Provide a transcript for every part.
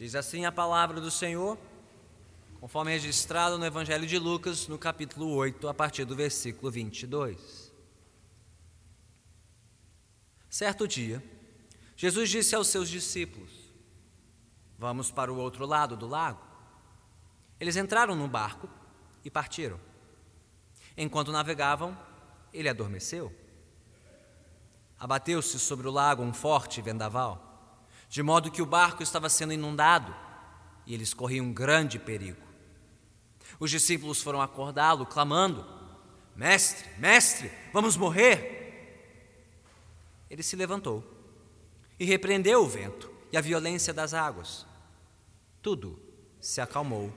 Diz assim a palavra do Senhor, conforme registrado no Evangelho de Lucas, no capítulo 8, a partir do versículo 22. Certo dia, Jesus disse aos seus discípulos: Vamos para o outro lado do lago. Eles entraram no barco e partiram. Enquanto navegavam, ele adormeceu. Abateu-se sobre o lago um forte vendaval, de modo que o barco estava sendo inundado e eles corriam grande perigo. Os discípulos foram acordá-lo, clamando: Mestre, mestre, vamos morrer! Ele se levantou e repreendeu o vento e a violência das águas. Tudo se acalmou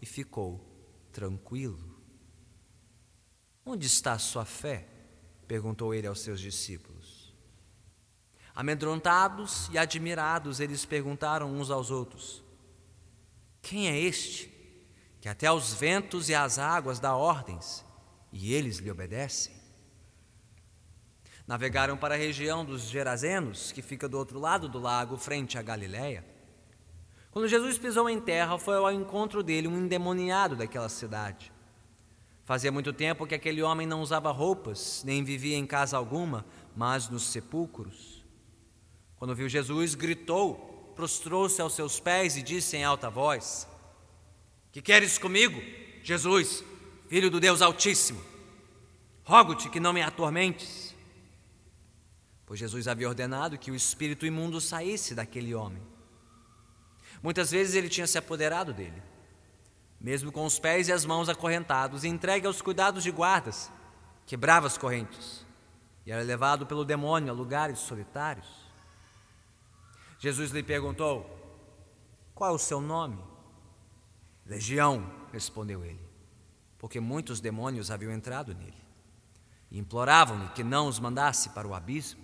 e ficou tranquilo. Onde está a sua fé? perguntou ele aos seus discípulos. Amedrontados e admirados, eles perguntaram uns aos outros: Quem é este que até aos ventos e às águas dá ordens e eles lhe obedecem? Navegaram para a região dos Gerazenos, que fica do outro lado do lago, frente à Galiléia. Quando Jesus pisou em terra, foi ao encontro dele um endemoniado daquela cidade. Fazia muito tempo que aquele homem não usava roupas, nem vivia em casa alguma, mas nos sepulcros. Quando viu Jesus, gritou, prostrou-se aos seus pés e disse em alta voz: Que queres comigo, Jesus, filho do Deus Altíssimo? Rogo-te que não me atormentes. Pois Jesus havia ordenado que o espírito imundo saísse daquele homem. Muitas vezes ele tinha se apoderado dele, mesmo com os pés e as mãos acorrentados, entregue aos cuidados de guardas, quebrava as correntes e era levado pelo demônio a lugares solitários. Jesus lhe perguntou: Qual é o seu nome? Legião, respondeu ele, porque muitos demônios haviam entrado nele e imploravam-lhe que não os mandasse para o abismo.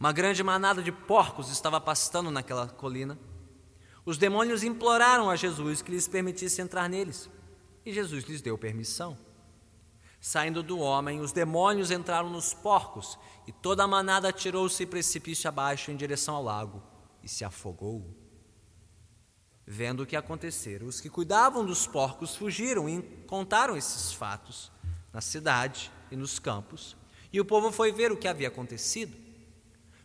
Uma grande manada de porcos estava pastando naquela colina. Os demônios imploraram a Jesus que lhes permitisse entrar neles, e Jesus lhes deu permissão. Saindo do homem, os demônios entraram nos porcos, e toda a manada atirou-se precipício abaixo em direção ao lago e se afogou. Vendo o que acontecera, os que cuidavam dos porcos fugiram e contaram esses fatos na cidade e nos campos, e o povo foi ver o que havia acontecido.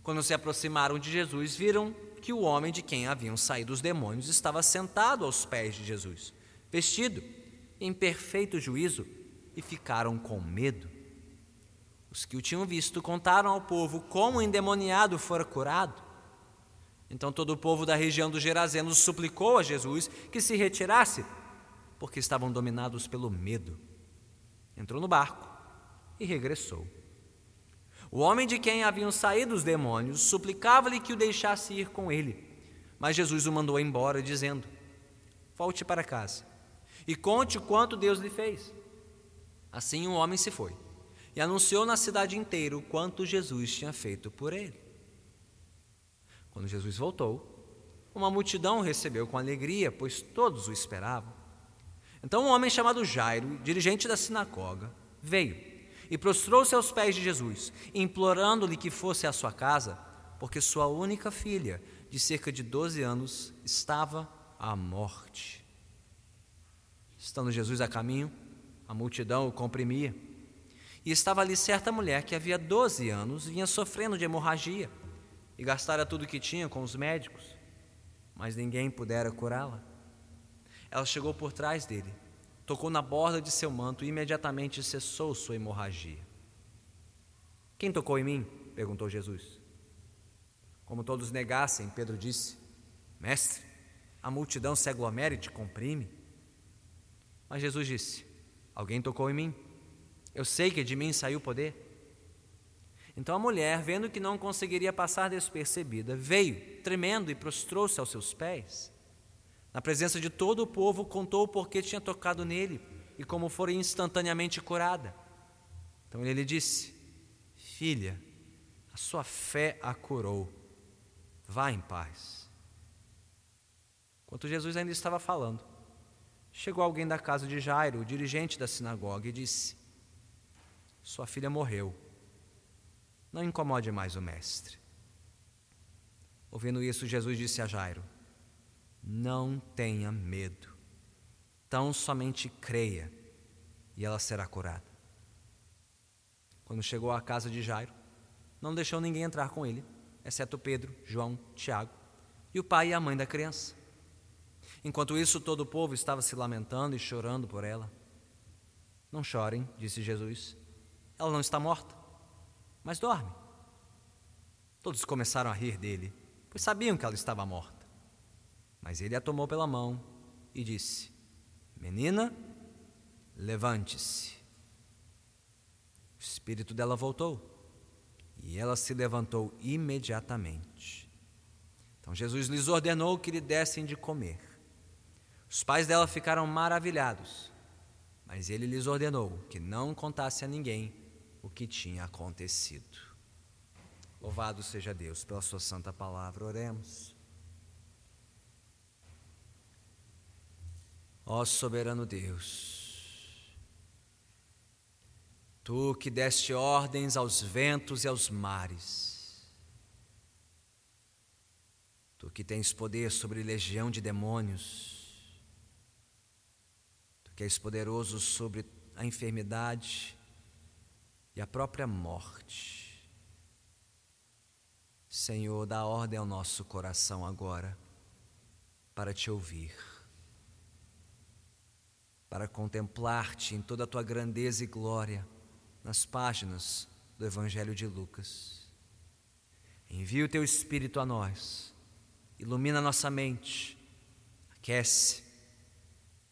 Quando se aproximaram de Jesus, viram que o homem de quem haviam saído os demônios estava sentado aos pés de Jesus, vestido em perfeito juízo, e ficaram com medo. Os que o tinham visto contaram ao povo como o endemoniado fora curado. Então todo o povo da região dos Gerazenos suplicou a Jesus que se retirasse, porque estavam dominados pelo medo. Entrou no barco e regressou. O homem de quem haviam saído os demônios suplicava-lhe que o deixasse ir com ele. Mas Jesus o mandou embora, dizendo: Volte para casa e conte quanto Deus lhe fez. Assim o homem se foi e anunciou na cidade inteira o quanto Jesus tinha feito por ele. Quando Jesus voltou, uma multidão o recebeu com alegria, pois todos o esperavam. Então um homem chamado Jairo, dirigente da sinagoga, veio e prostrou-se aos pés de Jesus, implorando-lhe que fosse à sua casa, porque sua única filha, de cerca de 12 anos, estava à morte. Estando Jesus a caminho, a multidão o comprimia. E estava ali certa mulher que havia 12 anos vinha sofrendo de hemorragia e gastara tudo que tinha com os médicos, mas ninguém pudera curá-la. Ela chegou por trás dele tocou na borda de seu manto e imediatamente cessou sua hemorragia. Quem tocou em mim? perguntou Jesus. Como todos negassem, Pedro disse: Mestre, a multidão se aglomera e te comprime. Mas Jesus disse: Alguém tocou em mim. Eu sei que de mim saiu o poder. Então a mulher, vendo que não conseguiria passar despercebida, veio, tremendo, e prostrou-se aos seus pés. Na presença de todo o povo, contou o porquê tinha tocado nele e como fora instantaneamente curada. Então ele lhe disse: Filha, a sua fé a curou. Vá em paz. Enquanto Jesus ainda estava falando, chegou alguém da casa de Jairo, o dirigente da sinagoga, e disse: Sua filha morreu. Não incomode mais o mestre. Ouvindo isso, Jesus disse a Jairo: não tenha medo. Tão somente creia e ela será curada. Quando chegou à casa de Jairo, não deixou ninguém entrar com ele, exceto Pedro, João, Tiago e o pai e a mãe da criança. Enquanto isso, todo o povo estava se lamentando e chorando por ela. Não chorem, disse Jesus. Ela não está morta, mas dorme. Todos começaram a rir dele, pois sabiam que ela estava morta. Mas ele a tomou pela mão e disse: Menina, levante-se. O espírito dela voltou e ela se levantou imediatamente. Então Jesus lhes ordenou que lhe dessem de comer. Os pais dela ficaram maravilhados, mas ele lhes ordenou que não contasse a ninguém o que tinha acontecido. Louvado seja Deus pela Sua santa palavra. Oremos. Ó soberano Deus, Tu que deste ordens aos ventos e aos mares, Tu que tens poder sobre legião de demônios, que és poderoso sobre a enfermidade e a própria morte. Senhor, dá ordem ao nosso coração agora para te ouvir para contemplar-te em toda a tua grandeza e glória nas páginas do Evangelho de Lucas. Envia o teu Espírito a nós, ilumina nossa mente, aquece,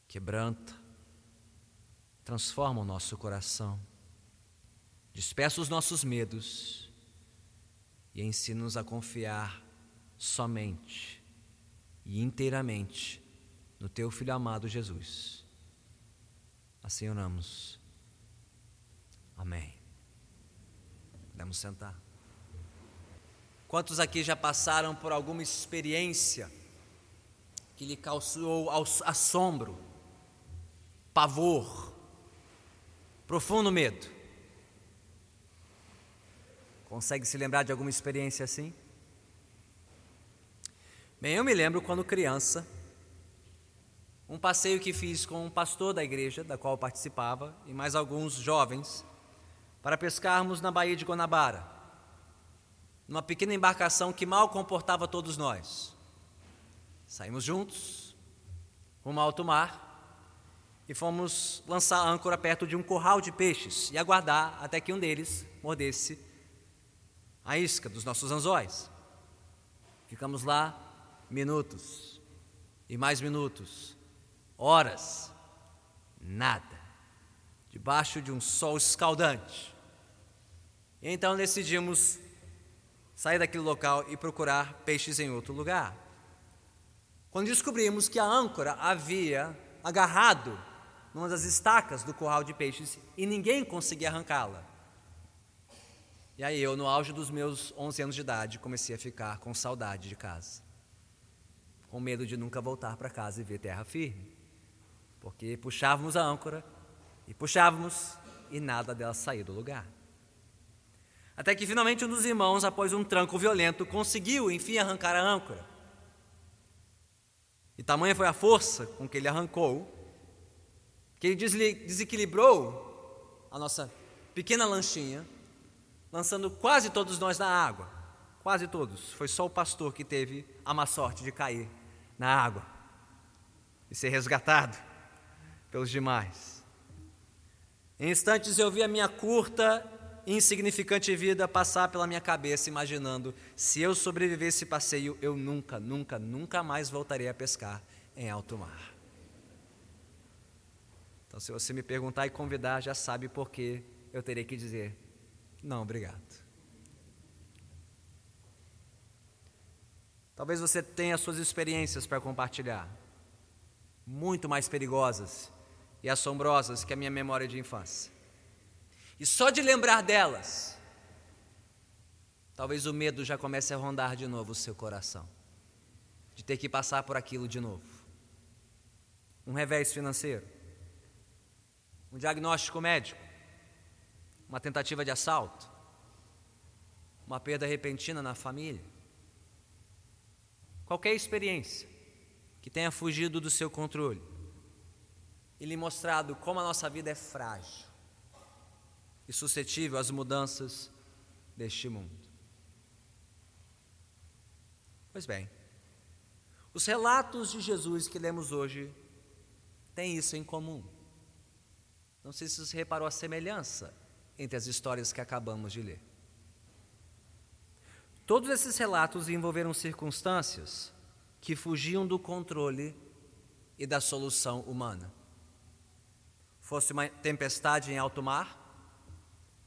quebranta, transforma o nosso coração, despeça os nossos medos e ensina-nos a confiar somente e inteiramente no teu Filho amado Jesus. Assim oramos. Amém. Podemos sentar. Quantos aqui já passaram por alguma experiência que lhe causou assombro, pavor, profundo medo? Consegue se lembrar de alguma experiência assim? Bem, eu me lembro quando criança, um passeio que fiz com um pastor da igreja, da qual participava, e mais alguns jovens, para pescarmos na Baía de Guanabara, numa pequena embarcação que mal comportava todos nós. Saímos juntos, rumo ao alto mar, e fomos lançar âncora perto de um curral de peixes e aguardar até que um deles mordesse a isca dos nossos anzóis. Ficamos lá minutos e mais minutos horas, nada, debaixo de um sol escaldante. E então decidimos sair daquele local e procurar peixes em outro lugar. Quando descobrimos que a âncora havia agarrado numa das estacas do curral de peixes e ninguém conseguia arrancá-la. E aí eu, no auge dos meus 11 anos de idade, comecei a ficar com saudade de casa. Com medo de nunca voltar para casa e ver terra firme porque puxávamos a âncora e puxávamos e nada dela saía do lugar. Até que finalmente um dos irmãos, após um tranco violento, conseguiu enfim arrancar a âncora. E tamanha foi a força com que ele arrancou, que ele desequilibrou a nossa pequena lanchinha, lançando quase todos nós na água. Quase todos. Foi só o pastor que teve a má sorte de cair na água e ser resgatado pelos demais. Em instantes eu vi a minha curta e insignificante vida passar pela minha cabeça, imaginando: se eu sobreviver esse passeio, eu nunca, nunca, nunca mais voltarei a pescar em alto mar. Então, se você me perguntar e convidar, já sabe por que eu terei que dizer: não, obrigado. Talvez você tenha suas experiências para compartilhar, muito mais perigosas e assombrosas que a minha memória de infância. E só de lembrar delas, talvez o medo já comece a rondar de novo o seu coração, de ter que passar por aquilo de novo. Um revés financeiro, um diagnóstico médico, uma tentativa de assalto, uma perda repentina na família. Qualquer experiência que tenha fugido do seu controle e lhe mostrado como a nossa vida é frágil e suscetível às mudanças deste mundo. Pois bem, os relatos de Jesus que lemos hoje têm isso em comum. Não sei se você reparou a semelhança entre as histórias que acabamos de ler. Todos esses relatos envolveram circunstâncias que fugiam do controle e da solução humana. Fosse uma tempestade em alto mar,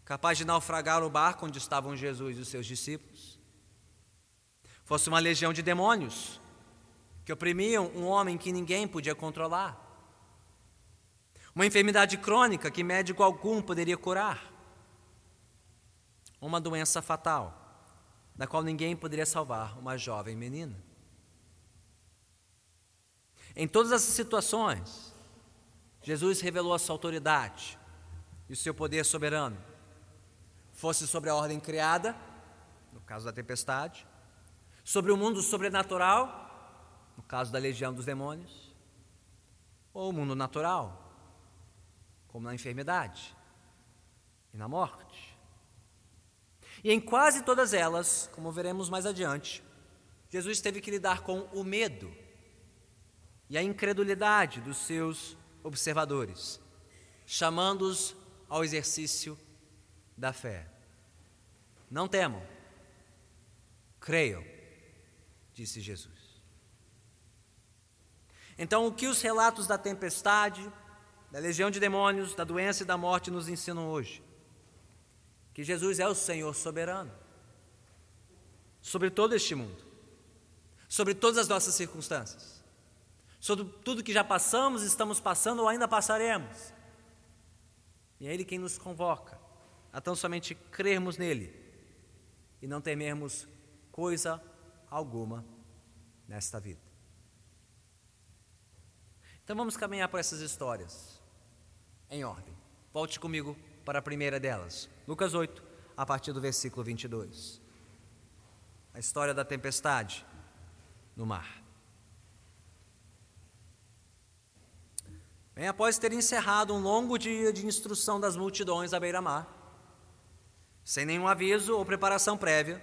capaz de naufragar o barco onde estavam Jesus e os seus discípulos, fosse uma legião de demônios que oprimiam um homem que ninguém podia controlar, uma enfermidade crônica que médico algum poderia curar, uma doença fatal da qual ninguém poderia salvar uma jovem menina. Em todas essas situações, Jesus revelou a sua autoridade e o seu poder soberano, fosse sobre a ordem criada, no caso da tempestade, sobre o mundo sobrenatural, no caso da legião dos demônios, ou o mundo natural, como na enfermidade e na morte. E em quase todas elas, como veremos mais adiante, Jesus teve que lidar com o medo e a incredulidade dos seus observadores, chamando-os ao exercício da fé. Não temam, creiam disse Jesus. Então, o que os relatos da tempestade, da legião de demônios, da doença e da morte nos ensinam hoje? Que Jesus é o Senhor soberano sobre todo este mundo, sobre todas as nossas circunstâncias, sobre tudo que já passamos, estamos passando ou ainda passaremos. E é Ele quem nos convoca a tão somente crermos nele e não temermos coisa alguma nesta vida. Então vamos caminhar por essas histórias em ordem. Volte comigo para a primeira delas, Lucas 8, a partir do versículo 22. A história da tempestade no mar. Bem, após ter encerrado um longo dia de instrução das multidões à beira-mar, sem nenhum aviso ou preparação prévia,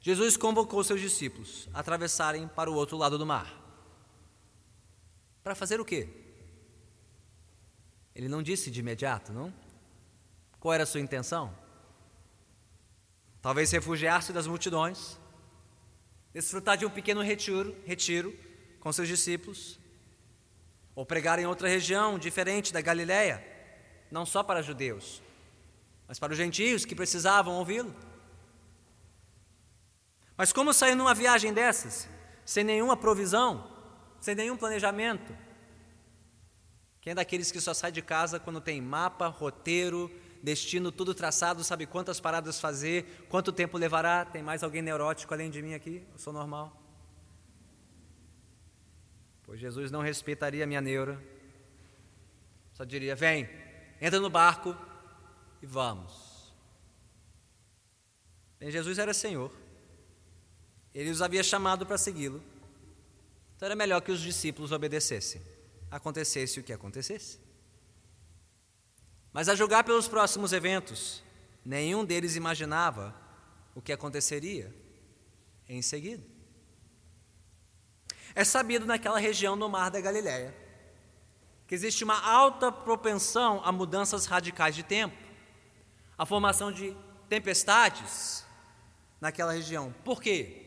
Jesus convocou seus discípulos a atravessarem para o outro lado do mar. Para fazer o quê? Ele não disse de imediato, não? Qual era a sua intenção? Talvez refugiar-se das multidões, desfrutar de um pequeno retiro, retiro com seus discípulos, ou pregar em outra região diferente da Galiléia, não só para judeus, mas para os gentios que precisavam ouvi-lo. Mas como sair numa viagem dessas, sem nenhuma provisão, sem nenhum planejamento? Quem é daqueles que só sai de casa quando tem mapa, roteiro, destino, tudo traçado, sabe quantas paradas fazer, quanto tempo levará? Tem mais alguém neurótico além de mim aqui? Eu sou normal. Pois Jesus não respeitaria a minha neura. Só diria: vem, entra no barco e vamos. Bem, Jesus era Senhor. Ele os havia chamado para segui-lo. Então era melhor que os discípulos obedecessem, acontecesse o que acontecesse. Mas a julgar pelos próximos eventos, nenhum deles imaginava o que aconteceria em seguida. É sabido naquela região do Mar da Galileia que existe uma alta propensão a mudanças radicais de tempo, a formação de tempestades naquela região. Por quê?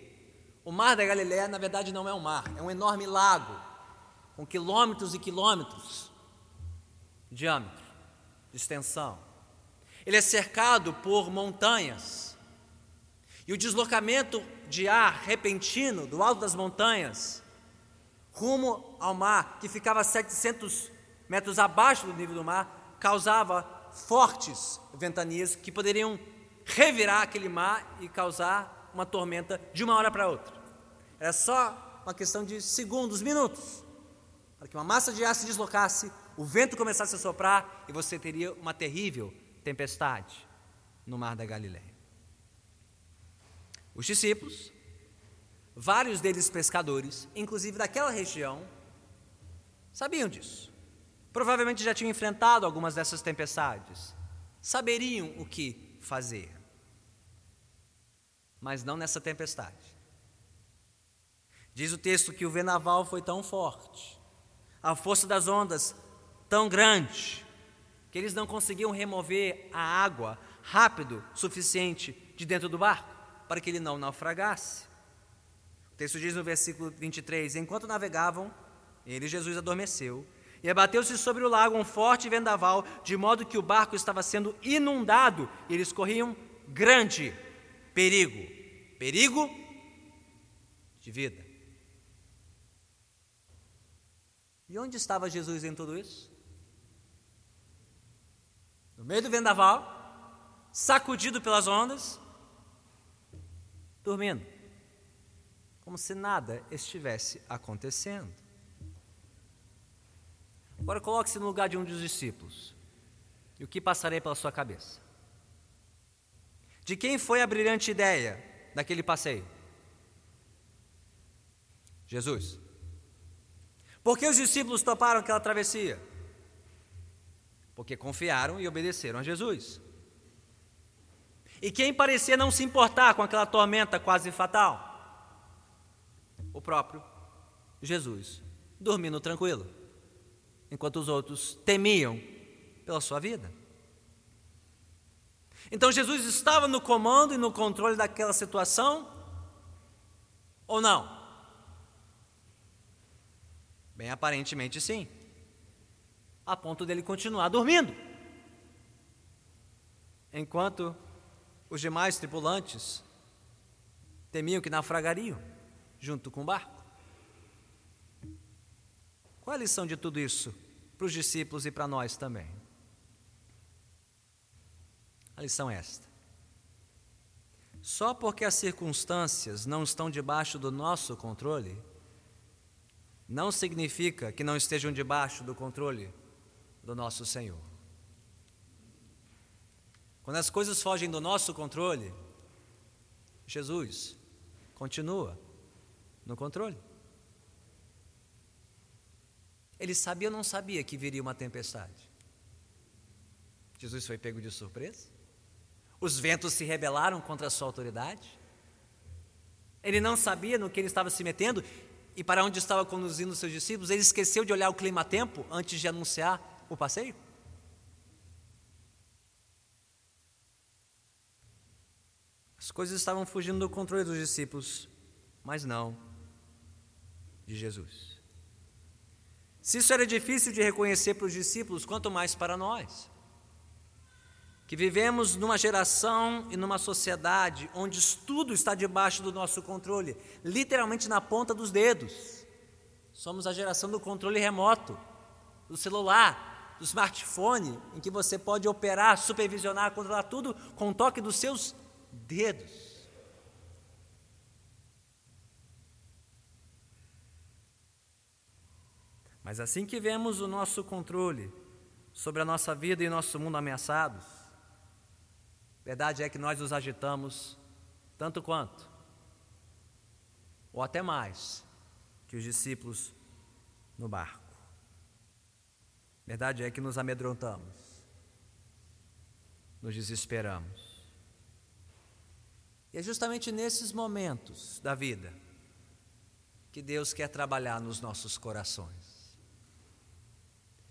O mar da Galiléia, na verdade, não é um mar, é um enorme lago, com quilômetros e quilômetros de diâmetro, de extensão. Ele é cercado por montanhas. E o deslocamento de ar repentino do alto das montanhas rumo ao mar, que ficava a 700 metros abaixo do nível do mar, causava fortes ventanias que poderiam revirar aquele mar e causar uma tormenta de uma hora para outra. Era só uma questão de segundos, minutos, para que uma massa de ar se deslocasse, o vento começasse a soprar e você teria uma terrível tempestade no mar da Galileia. Os discípulos, Vários deles pescadores, inclusive daquela região, sabiam disso. Provavelmente já tinham enfrentado algumas dessas tempestades. Saberiam o que fazer. Mas não nessa tempestade. Diz o texto que o vendaval foi tão forte, a força das ondas tão grande, que eles não conseguiam remover a água rápido suficiente de dentro do barco para que ele não naufragasse. O texto diz no versículo 23: Enquanto navegavam, ele, Jesus, adormeceu e abateu-se sobre o lago um forte vendaval, de modo que o barco estava sendo inundado e eles corriam grande perigo perigo de vida. E onde estava Jesus em tudo isso? No meio do vendaval, sacudido pelas ondas, dormindo, como se nada estivesse acontecendo. Agora coloque-se no lugar de um dos discípulos. E o que passarei pela sua cabeça? De quem foi a brilhante ideia daquele passeio? Jesus. Por que os discípulos toparam aquela travessia? Porque confiaram e obedeceram a Jesus. E quem parecia não se importar com aquela tormenta quase fatal? O próprio Jesus, dormindo tranquilo, enquanto os outros temiam pela sua vida. Então Jesus estava no comando e no controle daquela situação? Ou não? Bem, aparentemente sim. A ponto dele continuar dormindo. Enquanto os demais tripulantes temiam que naufragariam junto com o barco. Qual a lição de tudo isso para os discípulos e para nós também? A lição é esta. Só porque as circunstâncias não estão debaixo do nosso controle, não significa que não estejam debaixo do controle do nosso Senhor. Quando as coisas fogem do nosso controle, Jesus continua no controle. Ele sabia ou não sabia que viria uma tempestade? Jesus foi pego de surpresa? Os ventos se rebelaram contra a sua autoridade? Ele não sabia no que ele estava se metendo e para onde estava conduzindo seus discípulos, ele esqueceu de olhar o clima-tempo antes de anunciar o passeio? As coisas estavam fugindo do controle dos discípulos, mas não de Jesus. Se isso era difícil de reconhecer para os discípulos, quanto mais para nós que vivemos numa geração e numa sociedade onde tudo está debaixo do nosso controle, literalmente na ponta dos dedos. Somos a geração do controle remoto, do celular, do smartphone, em que você pode operar, supervisionar, controlar tudo com o toque dos seus dedos. Mas assim que vemos o nosso controle sobre a nossa vida e nosso mundo ameaçados, Verdade é que nós nos agitamos tanto quanto, ou até mais, que os discípulos no barco. Verdade é que nos amedrontamos, nos desesperamos. E é justamente nesses momentos da vida que Deus quer trabalhar nos nossos corações.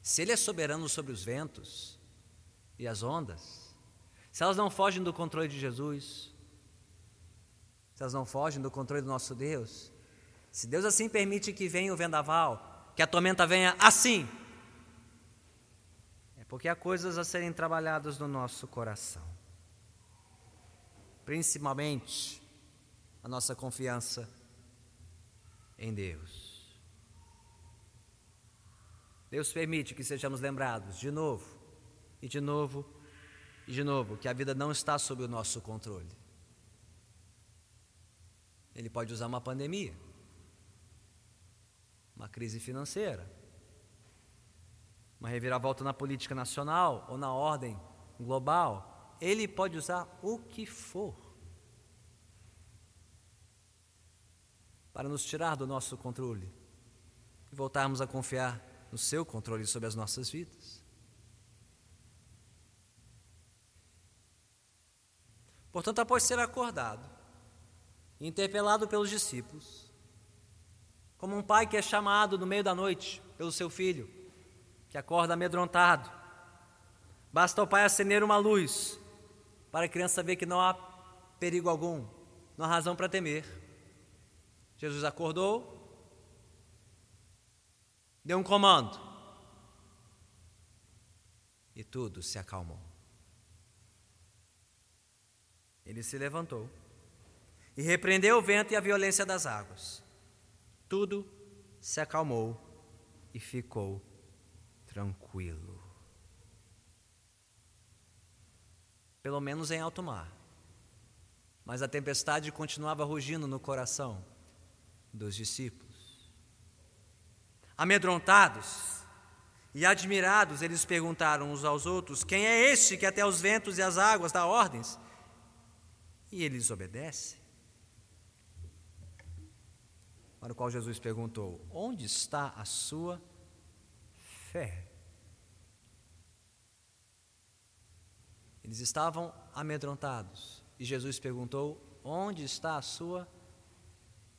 Se Ele é soberano sobre os ventos e as ondas, se elas não fogem do controle de Jesus, se elas não fogem do controle do nosso Deus, se Deus assim permite que venha o vendaval, que a tormenta venha assim, é porque há coisas a serem trabalhadas no nosso coração. Principalmente a nossa confiança em Deus. Deus permite que sejamos lembrados de novo e de novo e de novo, que a vida não está sob o nosso controle. Ele pode usar uma pandemia, uma crise financeira, uma reviravolta na política nacional ou na ordem global. Ele pode usar o que for. para nos tirar do nosso controle e voltarmos a confiar no seu controle sobre as nossas vidas. Portanto, após ser acordado interpelado pelos discípulos, como um pai que é chamado no meio da noite pelo seu filho, que acorda amedrontado, basta ao pai acender uma luz para a criança saber que não há perigo algum, não há razão para temer. Jesus acordou, deu um comando e tudo se acalmou. Ele se levantou e repreendeu o vento e a violência das águas. Tudo se acalmou e ficou tranquilo. Pelo menos em alto mar. Mas a tempestade continuava rugindo no coração dos discípulos. Amedrontados e admirados, eles perguntaram uns aos outros: Quem é este que até os ventos e as águas dá ordens? E eles obedecem. Para o qual Jesus perguntou: Onde está a sua fé? Eles estavam amedrontados e Jesus perguntou: Onde está a sua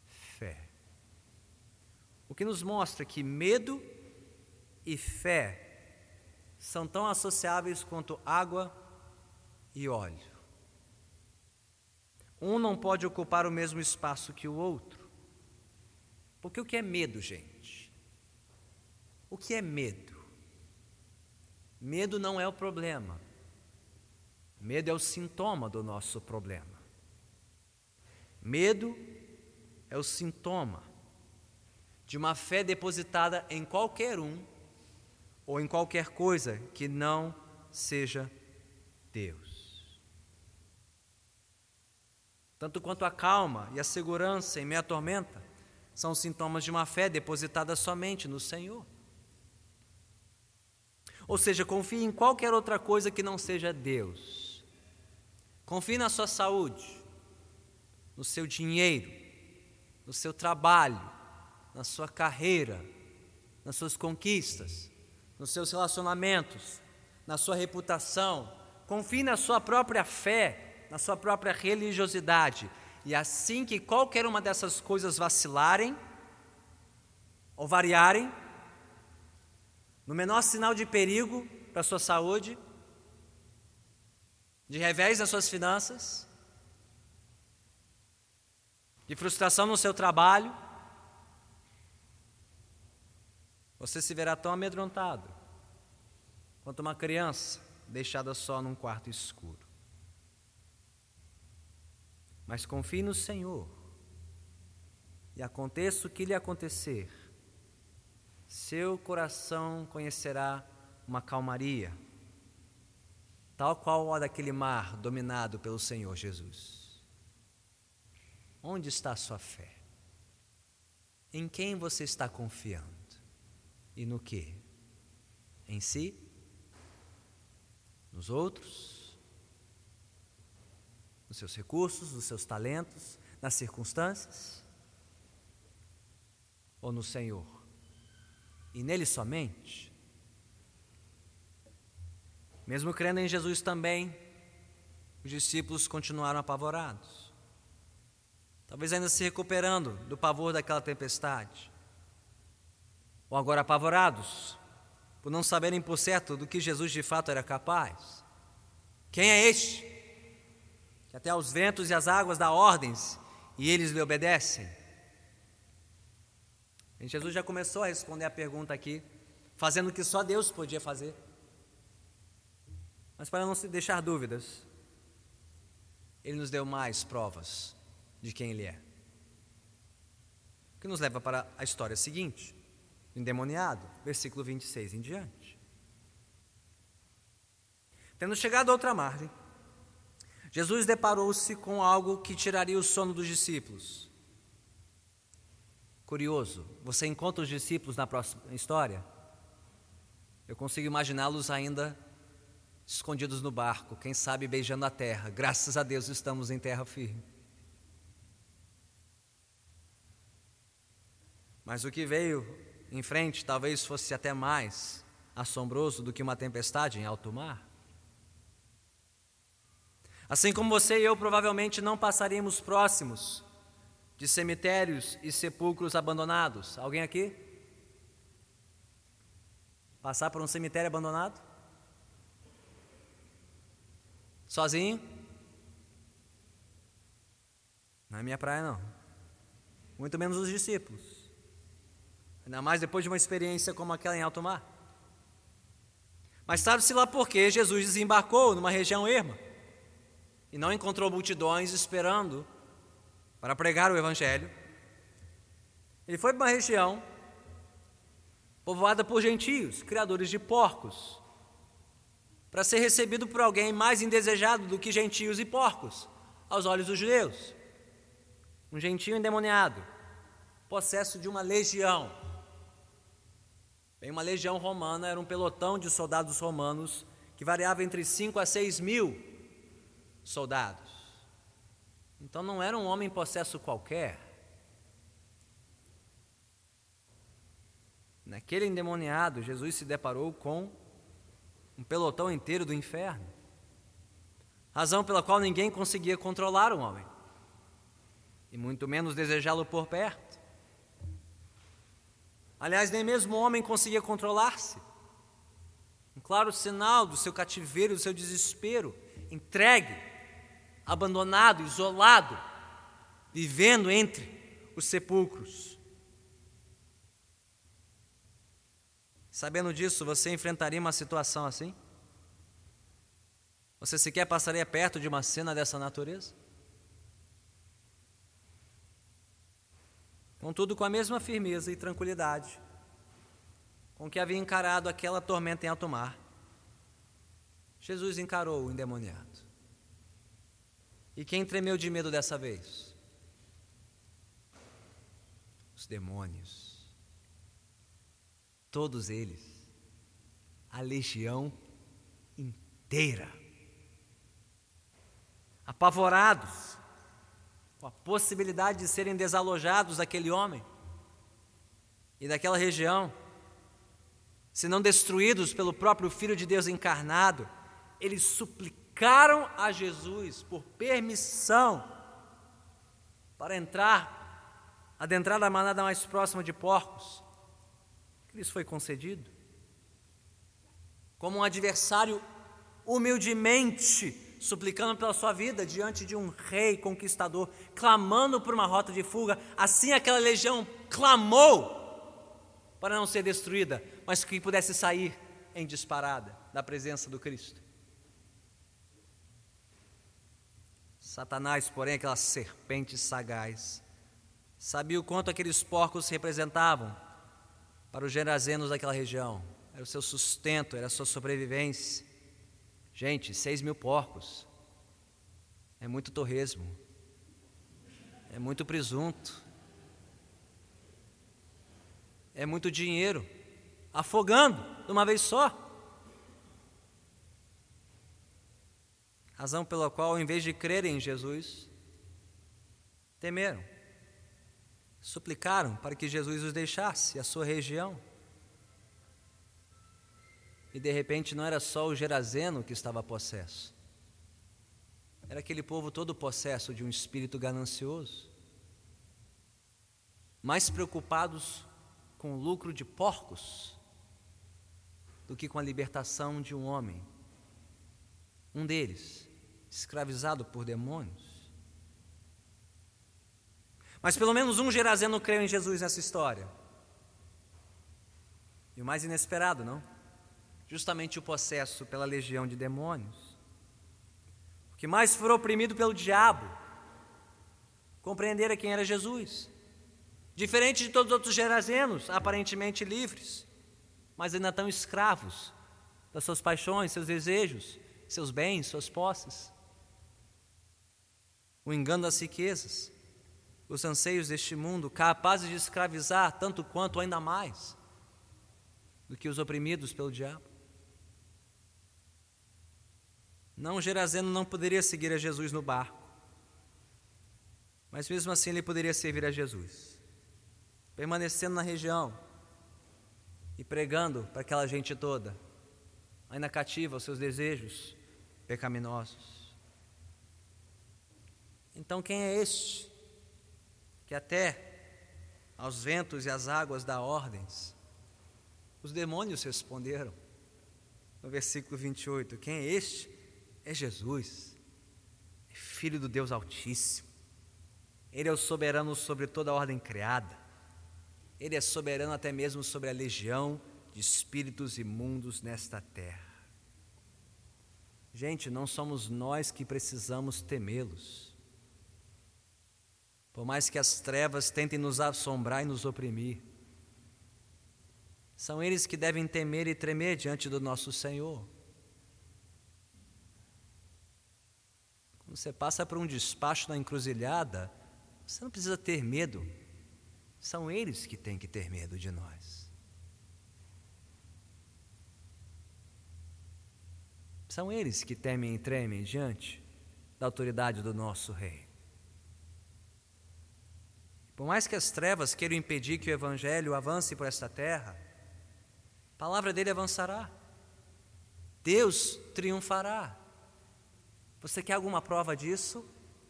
fé? O que nos mostra que medo e fé são tão associáveis quanto água e óleo. Um não pode ocupar o mesmo espaço que o outro. Porque o que é medo, gente? O que é medo? Medo não é o problema. Medo é o sintoma do nosso problema. Medo é o sintoma de uma fé depositada em qualquer um ou em qualquer coisa que não seja Deus. Tanto quanto a calma e a segurança em meia tormenta são sintomas de uma fé depositada somente no Senhor. Ou seja, confie em qualquer outra coisa que não seja Deus. Confie na sua saúde, no seu dinheiro, no seu trabalho, na sua carreira, nas suas conquistas, nos seus relacionamentos, na sua reputação. Confie na sua própria fé, na sua própria religiosidade. E assim que qualquer uma dessas coisas vacilarem ou variarem, no menor sinal de perigo para a sua saúde, de revés nas suas finanças, de frustração no seu trabalho, você se verá tão amedrontado quanto uma criança deixada só num quarto escuro. Mas confie no Senhor, e aconteça o que lhe acontecer, seu coração conhecerá uma calmaria tal qual a daquele mar dominado pelo Senhor Jesus. Onde está a sua fé? Em quem você está confiando? E no que? Em si? Nos outros? Nos seus recursos, nos seus talentos, nas circunstâncias? Ou no Senhor? E nele somente? Mesmo crendo em Jesus também, os discípulos continuaram apavorados. Talvez ainda se recuperando do pavor daquela tempestade. Ou agora apavorados, por não saberem por certo do que Jesus de fato era capaz. Quem é este? Que até os ventos e as águas dá ordens e eles lhe obedecem. E Jesus já começou a responder a pergunta aqui, fazendo o que só Deus podia fazer. Mas para não se deixar dúvidas, ele nos deu mais provas de quem ele é. O que nos leva para a história seguinte, endemoniado, versículo 26 em diante. Tendo chegado a outra margem, Jesus deparou-se com algo que tiraria o sono dos discípulos. Curioso, você encontra os discípulos na próxima história? Eu consigo imaginá-los ainda escondidos no barco, quem sabe beijando a terra. Graças a Deus estamos em terra firme. Mas o que veio em frente talvez fosse até mais assombroso do que uma tempestade em alto mar. Assim como você e eu provavelmente não passaríamos próximos de cemitérios e sepulcros abandonados. Alguém aqui? Passar por um cemitério abandonado? Sozinho? Não é minha praia, não. Muito menos os discípulos. Ainda mais depois de uma experiência como aquela em alto mar. Mas sabe-se lá por que Jesus desembarcou numa região erma e não encontrou multidões esperando para pregar o Evangelho. Ele foi para uma região povoada por gentios, criadores de porcos, para ser recebido por alguém mais indesejado do que gentios e porcos, aos olhos dos judeus. Um gentio endemoniado, possesso de uma legião. Bem, uma legião romana era um pelotão de soldados romanos que variava entre 5 a 6 mil soldados. Então não era um homem possesso qualquer. Naquele endemoniado, Jesus se deparou com um pelotão inteiro do inferno. Razão pela qual ninguém conseguia controlar o homem, e muito menos desejá-lo por perto. Aliás, nem mesmo o homem conseguia controlar-se. Um claro sinal do seu cativeiro, do seu desespero, entregue, abandonado, isolado, vivendo entre os sepulcros. Sabendo disso, você enfrentaria uma situação assim? Você sequer passaria perto de uma cena dessa natureza? Contudo, com a mesma firmeza e tranquilidade com que havia encarado aquela tormenta em alto mar, Jesus encarou o endemoniado. E quem tremeu de medo dessa vez? Os demônios. Todos eles. A legião inteira. Apavorados, com a possibilidade de serem desalojados daquele homem e daquela região, se não destruídos pelo próprio Filho de Deus encarnado, eles suplicaram a Jesus por permissão para entrar, adentrar da manada mais próxima de porcos. Lhes foi concedido. Como um adversário humildemente suplicando pela sua vida diante de um rei conquistador, clamando por uma rota de fuga. Assim aquela legião clamou para não ser destruída, mas que pudesse sair em disparada da presença do Cristo. Satanás, porém, aquela serpente sagaz, sabia o quanto aqueles porcos representavam para os gerazenos daquela região. Era o seu sustento, era a sua sobrevivência. Gente, seis mil porcos. É muito torresmo. É muito presunto. É muito dinheiro. Afogando de uma vez só. Razão pela qual, em vez de crerem em Jesus, temeram. Suplicaram para que Jesus os deixasse a sua região. E de repente não era só o Gerazeno que estava possesso. Era aquele povo todo possesso de um espírito ganancioso. Mais preocupados com o lucro de porcos do que com a libertação de um homem. Um deles, escravizado por demônios. Mas pelo menos um Gerazeno creu em Jesus nessa história. E o mais inesperado, não? justamente o possesso pela legião de demônios, o que mais for oprimido pelo diabo, compreendera quem era Jesus. Diferente de todos os outros gerazenos, aparentemente livres, mas ainda tão escravos das suas paixões, seus desejos, seus bens, suas posses. O engano das riquezas, os anseios deste mundo, capazes de escravizar tanto quanto ainda mais do que os oprimidos pelo diabo. Não, Gerazeno não poderia seguir a Jesus no barco. Mas mesmo assim ele poderia servir a Jesus. permanecendo na região e pregando para aquela gente toda, ainda cativa os seus desejos pecaminosos. Então, quem é este que até aos ventos e às águas dá ordens? Os demônios responderam. No versículo 28, quem é este? É Jesus, é filho do Deus Altíssimo. Ele é o soberano sobre toda a ordem criada. Ele é soberano até mesmo sobre a legião de espíritos imundos nesta terra. Gente, não somos nós que precisamos temê-los. Por mais que as trevas tentem nos assombrar e nos oprimir, são eles que devem temer e tremer diante do nosso Senhor. Quando você passa por um despacho na encruzilhada, você não precisa ter medo são eles que têm que ter medo de nós. São eles que temem e tremem diante da autoridade do nosso Rei. Por mais que as trevas queiram impedir que o Evangelho avance por esta terra, a palavra dele avançará. Deus triunfará. Você quer alguma prova disso?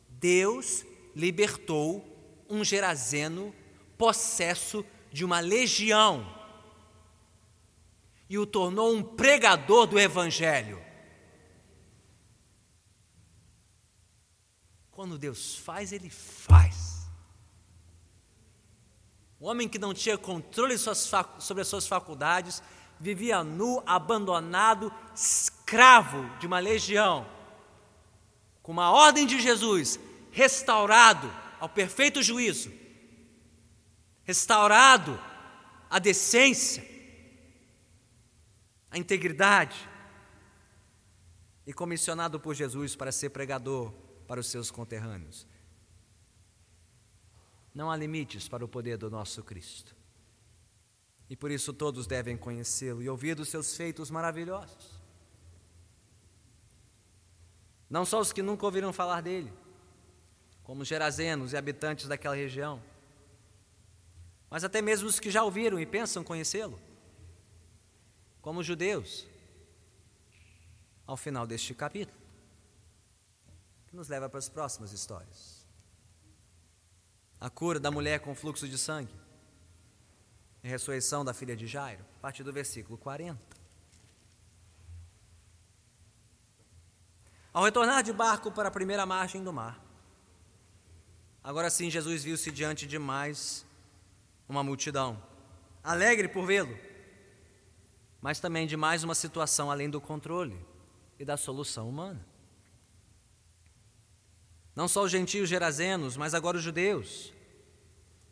Deus libertou um gerazeno possesso de uma legião e o tornou um pregador do Evangelho. Quando Deus faz, Ele faz. O homem que não tinha controle sobre as suas faculdades, vivia nu, abandonado, escravo de uma legião, com uma ordem de Jesus, restaurado ao perfeito juízo, restaurado a decência, a integridade, e comissionado por Jesus para ser pregador para os seus conterrâneos. Não há limites para o poder do nosso Cristo. E por isso todos devem conhecê-lo e ouvir dos seus feitos maravilhosos. Não só os que nunca ouviram falar dele, como os gerazenos e habitantes daquela região, mas até mesmo os que já ouviram e pensam conhecê-lo, como os judeus, ao final deste capítulo, que nos leva para as próximas histórias. A cura da mulher com fluxo de sangue, a ressurreição da filha de Jairo, a partir do versículo 40. Ao retornar de barco para a primeira margem do mar, agora sim Jesus viu-se diante de mais uma multidão, alegre por vê-lo, mas também de mais uma situação além do controle e da solução humana. Não só os gentios gerazenos, mas agora os judeus,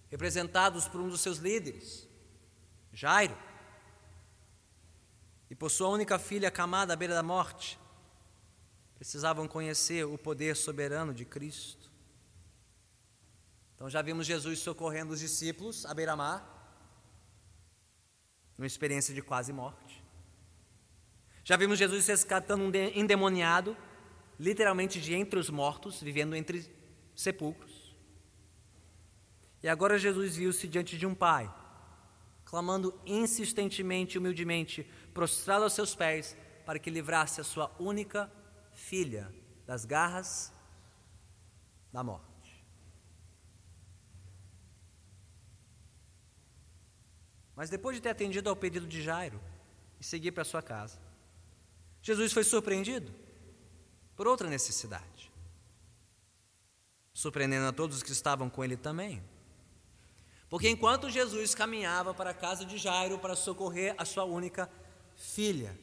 representados por um dos seus líderes, Jairo, e por sua única filha camada à beira da morte, precisavam conhecer o poder soberano de Cristo. Então já vimos Jesus socorrendo os discípulos à beira-mar, numa experiência de quase morte. Já vimos Jesus resgatando um endemoniado, literalmente de entre os mortos, vivendo entre sepulcros. E agora Jesus viu-se diante de um pai, clamando insistentemente e humildemente, prostrado aos seus pés, para que livrasse a sua única filha das garras da morte. Mas depois de ter atendido ao pedido de Jairo e seguir para sua casa, Jesus foi surpreendido por outra necessidade, surpreendendo a todos que estavam com ele também. Porque enquanto Jesus caminhava para a casa de Jairo para socorrer a sua única filha,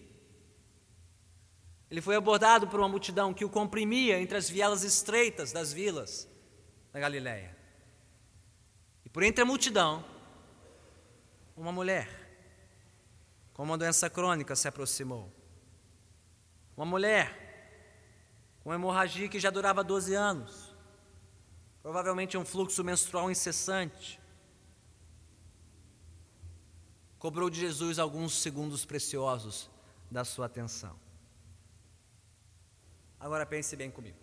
ele foi abordado por uma multidão que o comprimia entre as vielas estreitas das vilas da Galiléia. E por entre a multidão, uma mulher com uma doença crônica se aproximou. Uma mulher com hemorragia que já durava 12 anos, provavelmente um fluxo menstrual incessante. Cobrou de Jesus alguns segundos preciosos da sua atenção. Agora pense bem comigo.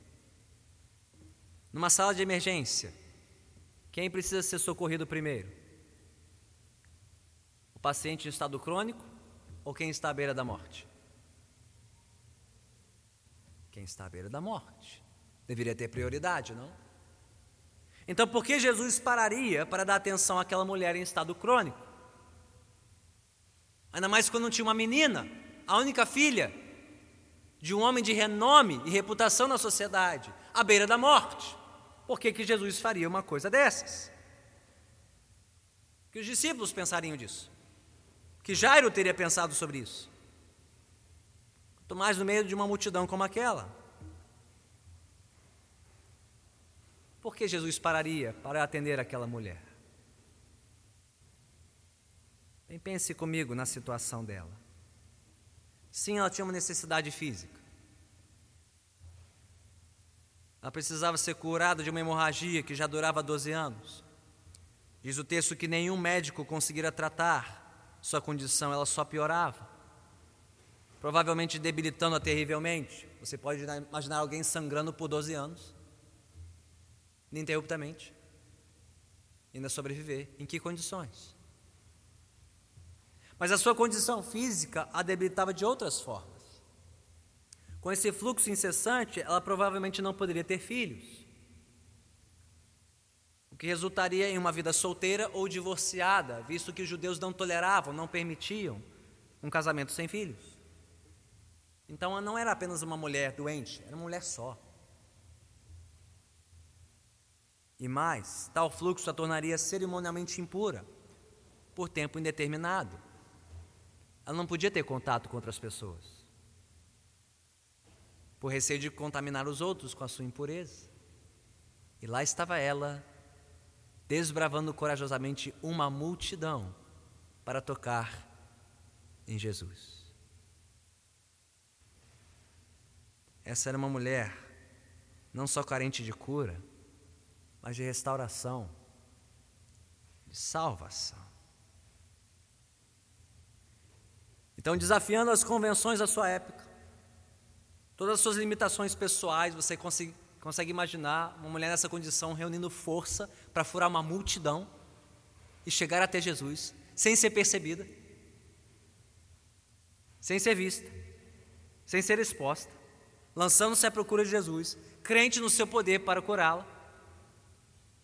Numa sala de emergência, quem precisa ser socorrido primeiro? paciente em estado crônico ou quem está à beira da morte? Quem está à beira da morte. Deveria ter prioridade, não? Então, por que Jesus pararia para dar atenção àquela mulher em estado crônico? Ainda mais quando tinha uma menina, a única filha de um homem de renome e reputação na sociedade, à beira da morte. Por que, que Jesus faria uma coisa dessas? Que os discípulos pensariam disso. Que Jairo teria pensado sobre isso. Quanto mais no meio de uma multidão como aquela. Por que Jesus pararia para atender aquela mulher? Bem, pense comigo na situação dela. Sim, ela tinha uma necessidade física. Ela precisava ser curada de uma hemorragia que já durava 12 anos. Diz o texto que nenhum médico conseguira tratar sua condição, ela só piorava. Provavelmente debilitando-a terrivelmente. Você pode imaginar alguém sangrando por 12 anos, ininterruptamente, ainda sobreviver. Em que condições? Mas a sua condição física a debilitava de outras formas. Com esse fluxo incessante, ela provavelmente não poderia ter filhos, o que resultaria em uma vida solteira ou divorciada, visto que os judeus não toleravam, não permitiam um casamento sem filhos. Então ela não era apenas uma mulher doente, era uma mulher só. E mais, tal fluxo a tornaria cerimonialmente impura por tempo indeterminado. Ela não podia ter contato com outras pessoas, por receio de contaminar os outros com a sua impureza. E lá estava ela, desbravando corajosamente uma multidão para tocar em Jesus. Essa era uma mulher não só carente de cura, mas de restauração, de salvação. Então, desafiando as convenções da sua época, todas as suas limitações pessoais, você consegue, consegue imaginar uma mulher nessa condição reunindo força para furar uma multidão e chegar até Jesus sem ser percebida, sem ser vista, sem ser exposta, lançando-se à procura de Jesus, crente no seu poder para curá-la.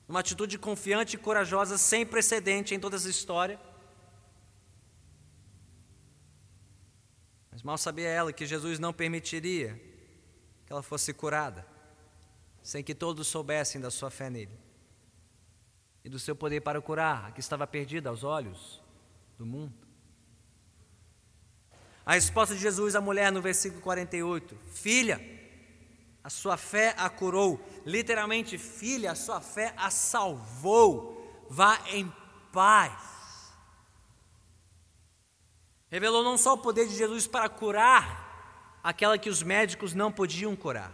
Uma atitude confiante e corajosa sem precedente em toda essa história. Mas mal sabia ela que Jesus não permitiria que ela fosse curada, sem que todos soubessem da sua fé nele e do seu poder para curar a que estava perdida aos olhos do mundo. A resposta de Jesus à mulher no versículo 48: Filha, a sua fé a curou. Literalmente, filha, a sua fé a salvou. Vá em paz. Revelou não só o poder de Jesus para curar aquela que os médicos não podiam curar,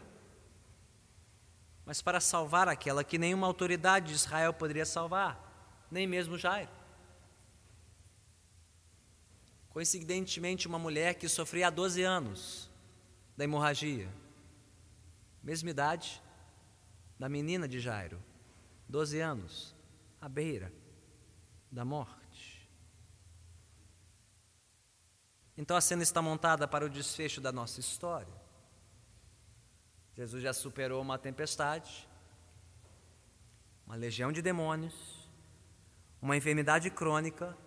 mas para salvar aquela que nenhuma autoridade de Israel poderia salvar, nem mesmo Jairo. Coincidentemente, uma mulher que sofria há 12 anos da hemorragia, mesma idade da menina de Jairo, 12 anos, à beira da morte. Então a cena está montada para o desfecho da nossa história. Jesus já superou uma tempestade, uma legião de demônios, uma enfermidade crônica,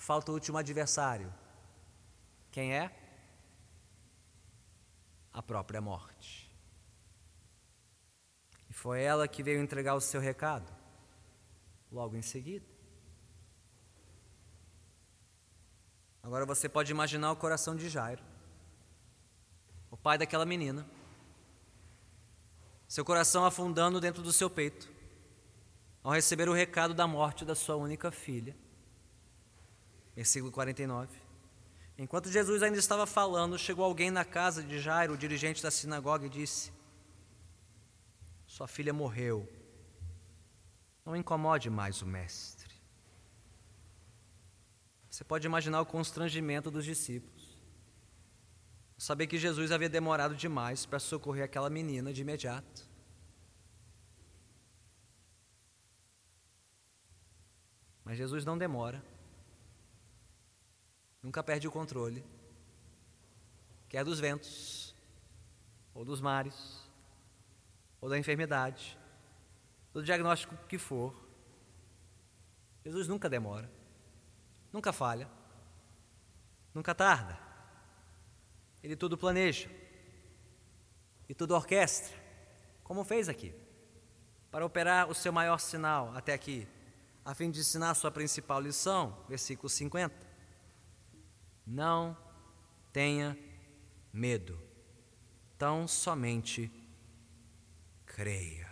falta o último adversário. Quem é? A própria morte. E foi ela que veio entregar o seu recado, logo em seguida. Agora você pode imaginar o coração de Jairo, o pai daquela menina, seu coração afundando dentro do seu peito, ao receber o recado da morte da sua única filha. Versículo 49. Enquanto Jesus ainda estava falando, chegou alguém na casa de Jairo, o dirigente da sinagoga, e disse: Sua filha morreu. Não incomode mais o mestre. Você pode imaginar o constrangimento dos discípulos. Saber que Jesus havia demorado demais para socorrer aquela menina de imediato. Mas Jesus não demora. Nunca perde o controle, quer dos ventos, ou dos mares, ou da enfermidade, do diagnóstico que for. Jesus nunca demora, nunca falha, nunca tarda. Ele tudo planeja e tudo orquestra, como fez aqui, para operar o seu maior sinal até aqui, a fim de ensinar a sua principal lição, versículo 50. Não tenha medo, tão somente creia.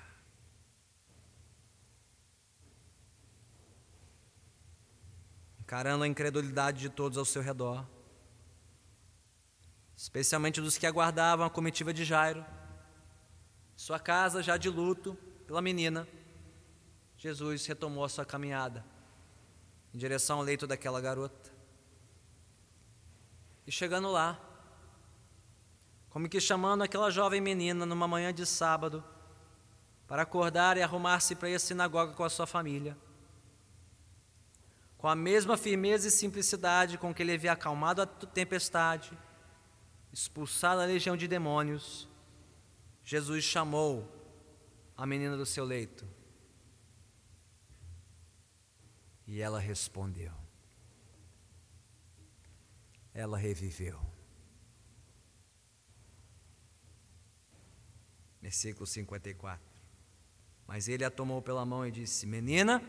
Encarando a incredulidade de todos ao seu redor, especialmente dos que aguardavam a comitiva de Jairo, sua casa já de luto pela menina, Jesus retomou a sua caminhada em direção ao leito daquela garota. E chegando lá, como que chamando aquela jovem menina numa manhã de sábado, para acordar e arrumar-se para ir à sinagoga com a sua família. Com a mesma firmeza e simplicidade com que ele havia acalmado a tempestade, expulsado a legião de demônios, Jesus chamou a menina do seu leito E ela respondeu. Ela reviveu. Versículo 54. Mas ele a tomou pela mão e disse: Menina,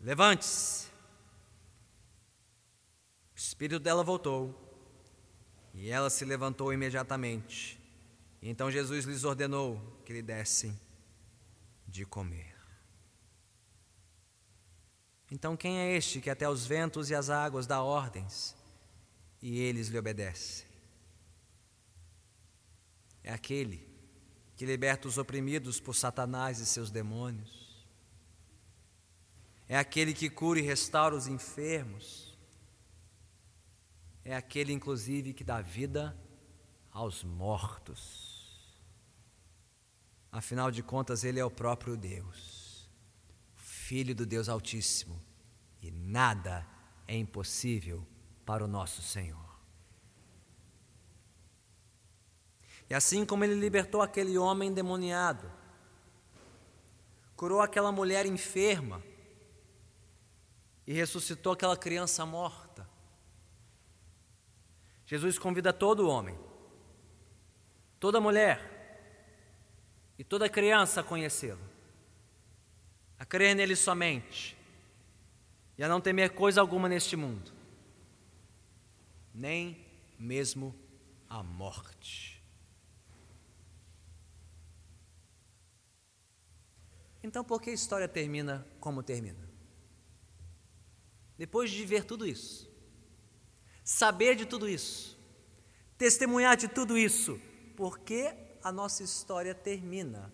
levante-se. O espírito dela voltou e ela se levantou imediatamente. E então Jesus lhes ordenou que lhe dessem de comer. Então, quem é este que até os ventos e as águas dá ordens e eles lhe obedecem? É aquele que liberta os oprimidos por Satanás e seus demônios. É aquele que cura e restaura os enfermos. É aquele, inclusive, que dá vida aos mortos. Afinal de contas, ele é o próprio Deus. Filho do Deus Altíssimo, e nada é impossível para o nosso Senhor. E assim como ele libertou aquele homem endemoniado, curou aquela mulher enferma e ressuscitou aquela criança morta, Jesus convida todo homem, toda mulher e toda criança a conhecê-lo a crer nele somente e a não temer coisa alguma neste mundo, nem mesmo a morte. Então, por que a história termina como termina? Depois de ver tudo isso, saber de tudo isso, testemunhar de tudo isso, por que a nossa história termina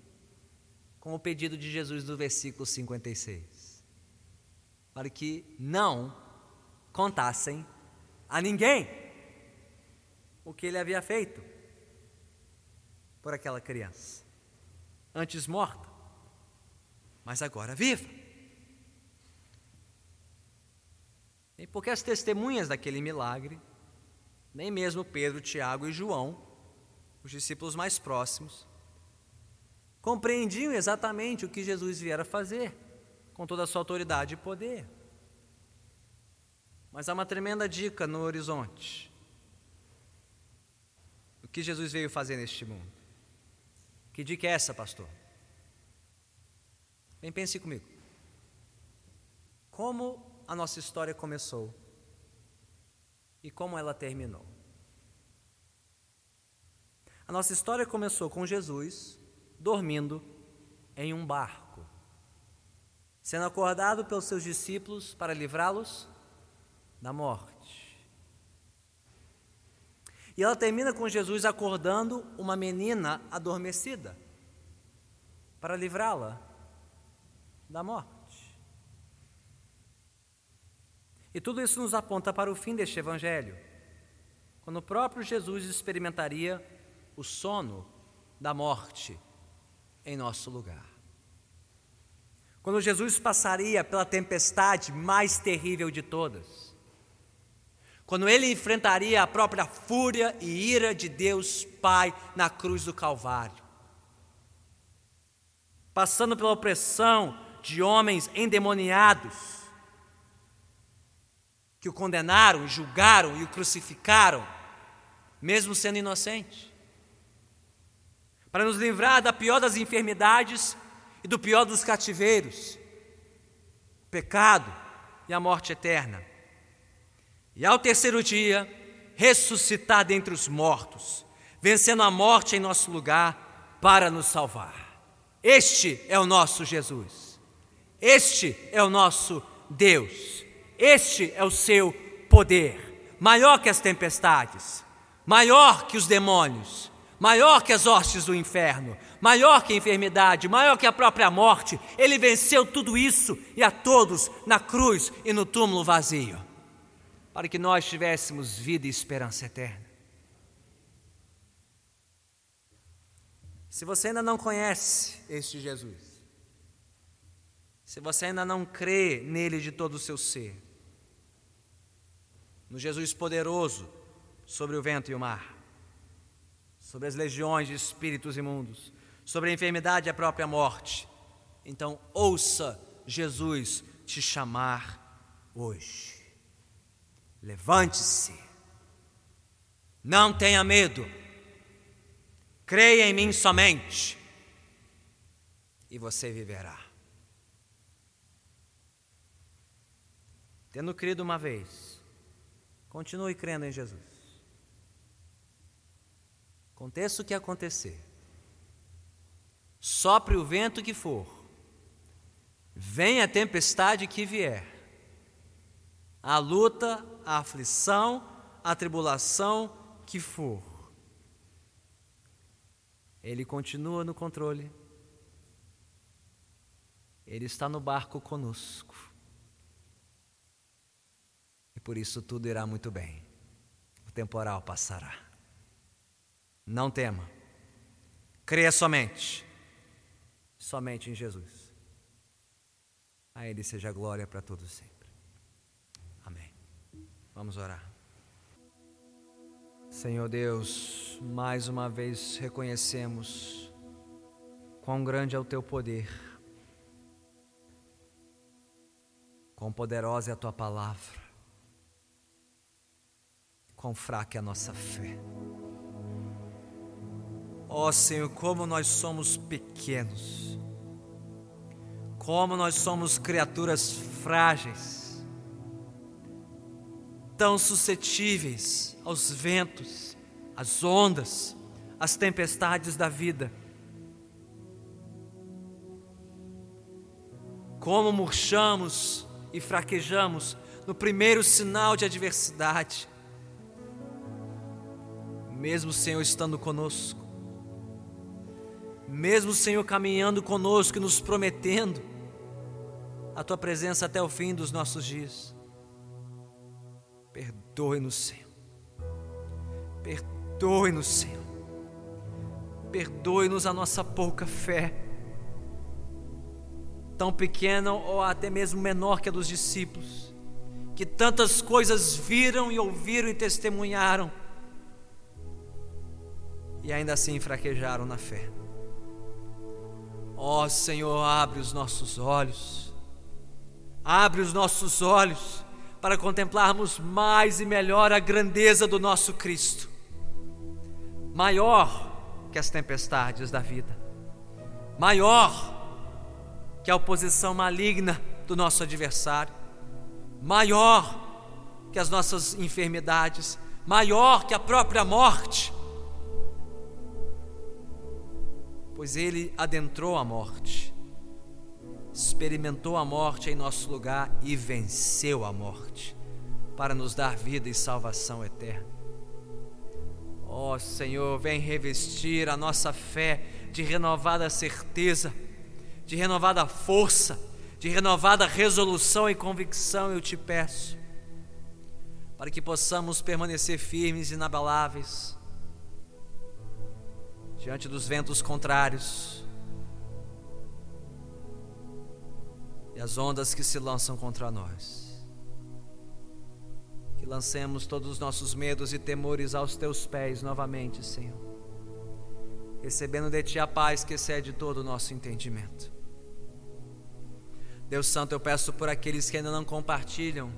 com o pedido de Jesus do versículo 56. Para que não contassem a ninguém o que ele havia feito por aquela criança, antes morta, mas agora viva. E porque as testemunhas daquele milagre, nem mesmo Pedro, Tiago e João, os discípulos mais próximos, compreendiam exatamente o que Jesus viera fazer, com toda a sua autoridade e poder. Mas há uma tremenda dica no horizonte. O que Jesus veio fazer neste mundo? Que dica é essa, pastor? Bem, pense comigo. Como a nossa história começou e como ela terminou? A nossa história começou com Jesus dormindo em um barco, sendo acordado pelos seus discípulos para livrá-los da morte. E ela termina com Jesus acordando uma menina adormecida para livrá-la da morte. E tudo isso nos aponta para o fim deste evangelho, quando o próprio Jesus experimentaria o sono da morte em nosso lugar. Quando Jesus passaria pela tempestade mais terrível de todas, quando ele enfrentaria a própria fúria e ira de Deus Pai na cruz do Calvário. Passando pela opressão de homens endemoniados, que o condenaram, julgaram e o crucificaram, mesmo sendo inocente. Para nos livrar da pior das enfermidades e do pior dos cativeiros, o pecado e a morte eterna. E ao terceiro dia, ressuscitar dentre os mortos, vencendo a morte em nosso lugar para nos salvar. Este é o nosso Jesus. Este é o nosso Deus. Este é o seu poder, maior que as tempestades, maior que os demônios, maior que as hostes do inferno, maior que a enfermidade, maior que a própria morte. Ele venceu tudo isso e a todos na cruz e no túmulo vazio para que nós tivéssemos vida e esperança eterna. Se você ainda não conhece este Jesus, se você ainda não crê nele de todo o seu ser, no Jesus poderoso sobre o vento e o mar, sobre as legiões de espíritos imundos, sobre a enfermidade e a própria morte, então ouça Jesus te chamar hoje. Levante-se, não tenha medo, creia em mim somente, e você viverá. Tendo crido uma vez, continue crendo em Jesus. Aconteça o que acontecer, sopre o vento que for, venha a tempestade que vier, a luta, a aflição, a tribulação que for. Ele continua no controle. Ele está no barco conosco. E por isso tudo irá muito bem. O temporal passará. Não tema. Creia somente. Somente em Jesus. A Ele seja glória para todos sempre. Vamos orar. Senhor Deus, mais uma vez reconhecemos quão grande é o teu poder, quão poderosa é a tua palavra, quão fraca é a nossa fé. Ó oh, Senhor, como nós somos pequenos, como nós somos criaturas frágeis, tão suscetíveis aos ventos, às ondas, às tempestades da vida. Como murchamos e fraquejamos no primeiro sinal de adversidade, mesmo o Senhor estando conosco, mesmo o Senhor caminhando conosco e nos prometendo a tua presença até o fim dos nossos dias. Perdoe-nos, Senhor. Perdoe-nos, Senhor. Perdoe-nos a nossa pouca fé, tão pequena ou até mesmo menor que a dos discípulos, que tantas coisas viram e ouviram e testemunharam, e ainda assim fraquejaram na fé. Ó oh, Senhor, abre os nossos olhos, abre os nossos olhos para contemplarmos mais e melhor a grandeza do nosso Cristo, maior que as tempestades da vida, maior que a oposição maligna do nosso adversário, maior que as nossas enfermidades, maior que a própria morte, pois Ele adentrou a morte experimentou a morte em nosso lugar e venceu a morte, para nos dar vida e salvação eterna. Ó oh, Senhor, vem revestir a nossa fé de renovada certeza, de renovada força, de renovada resolução e convicção, eu te peço, para que possamos permanecer firmes e inabaláveis diante dos ventos contrários e as ondas que se lançam contra nós. Que lancemos todos os nossos medos e temores aos teus pés novamente, Senhor, recebendo de ti a paz que excede todo o nosso entendimento. Deus Santo, eu peço por aqueles que ainda não compartilham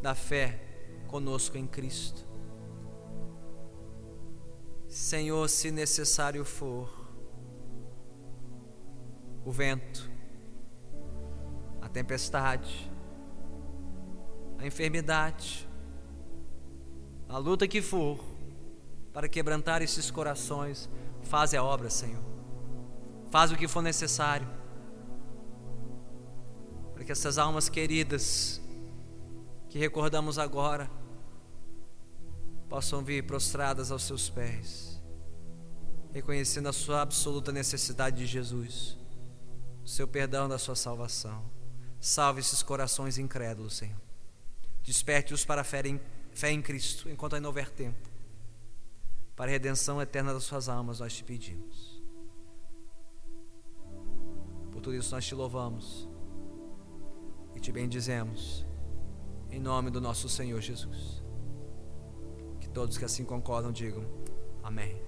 da fé conosco em Cristo. Senhor, se necessário for, o vento, a tempestade, a enfermidade, a luta que for, para quebrantar esses corações, faz a obra, Senhor. Faz o que for necessário, para que essas almas queridas que recordamos agora possam vir prostradas aos seus pés, reconhecendo a sua absoluta necessidade de Jesus, o seu perdão da sua salvação. Salve esses corações incrédulos, Senhor. Desperte-os para a fé em, fé em Cristo, enquanto ainda houver tempo. Para a redenção eterna das suas almas, nós te pedimos. Por tudo isso, nós te louvamos e te bendizemos, em nome do nosso Senhor Jesus. Que todos que assim concordam digam: Amém.